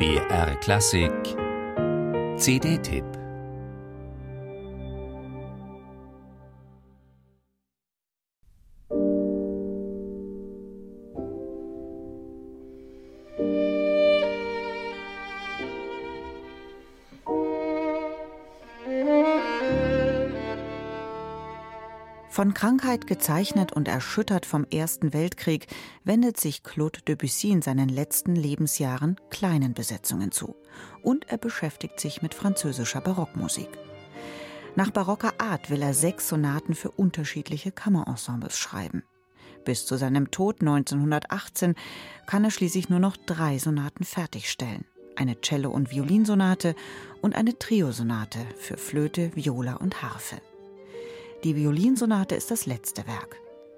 BR Klassik. CD-Tipp Von Krankheit gezeichnet und erschüttert vom Ersten Weltkrieg wendet sich Claude Debussy in seinen letzten Lebensjahren kleinen Besetzungen zu. Und er beschäftigt sich mit französischer Barockmusik. Nach barocker Art will er sechs Sonaten für unterschiedliche Kammerensembles schreiben. Bis zu seinem Tod 1918 kann er schließlich nur noch drei Sonaten fertigstellen. Eine Cello- und Violinsonate und eine Triosonate für Flöte, Viola und Harfe. Die Violinsonate ist das letzte Werk.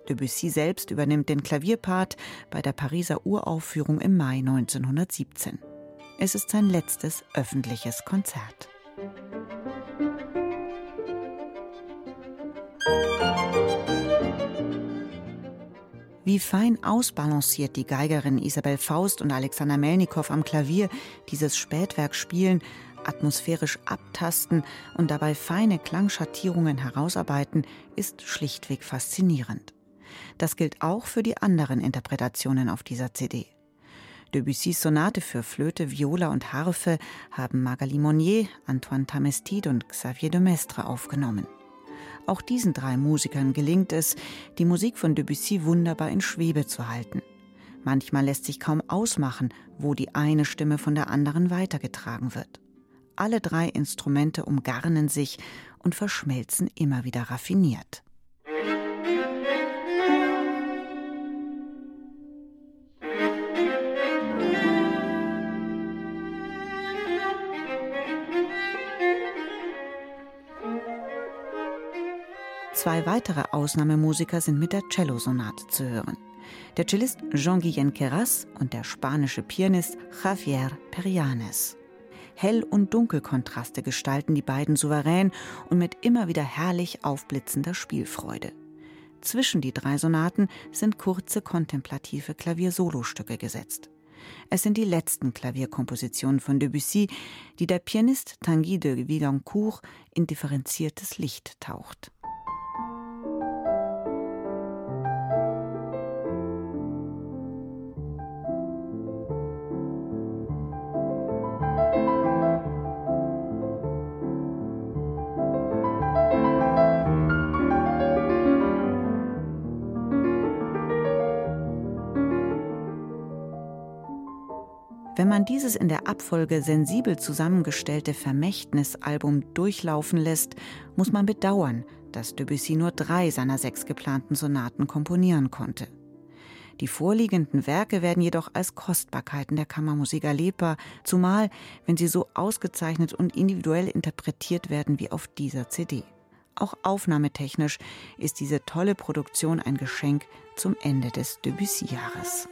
Debussy selbst übernimmt den Klavierpart bei der Pariser Uraufführung im Mai 1917. Es ist sein letztes öffentliches Konzert. Wie fein ausbalanciert die Geigerin Isabel Faust und Alexander Melnikow am Klavier dieses Spätwerk spielen, atmosphärisch abtasten und dabei feine Klangschattierungen herausarbeiten, ist schlichtweg faszinierend. Das gilt auch für die anderen Interpretationen auf dieser CD. Debussys Sonate für Flöte, Viola und Harfe haben Magali Monnier, Antoine Tamestide und Xavier de Mestre aufgenommen. Auch diesen drei Musikern gelingt es, die Musik von Debussy wunderbar in Schwebe zu halten. Manchmal lässt sich kaum ausmachen, wo die eine Stimme von der anderen weitergetragen wird. Alle drei Instrumente umgarnen sich und verschmelzen immer wieder raffiniert. Zwei weitere Ausnahmemusiker sind mit der Cellosonate zu hören. Der Cellist Jean-Guillen Queras und der spanische Pianist Javier Perianes. Hell- und Dunkelkontraste gestalten die beiden souverän und mit immer wieder herrlich aufblitzender Spielfreude. Zwischen die drei Sonaten sind kurze kontemplative Klaviersolostücke gesetzt. Es sind die letzten Klavierkompositionen von Debussy, die der Pianist Tanguy de Villancourt in differenziertes Licht taucht. Wenn man dieses in der Abfolge sensibel zusammengestellte Vermächtnisalbum durchlaufen lässt, muss man bedauern, dass Debussy nur drei seiner sechs geplanten Sonaten komponieren konnte. Die vorliegenden Werke werden jedoch als Kostbarkeiten der Kammermusik erlebbar, zumal wenn sie so ausgezeichnet und individuell interpretiert werden wie auf dieser CD. Auch aufnahmetechnisch ist diese tolle Produktion ein Geschenk zum Ende des Debussy-Jahres.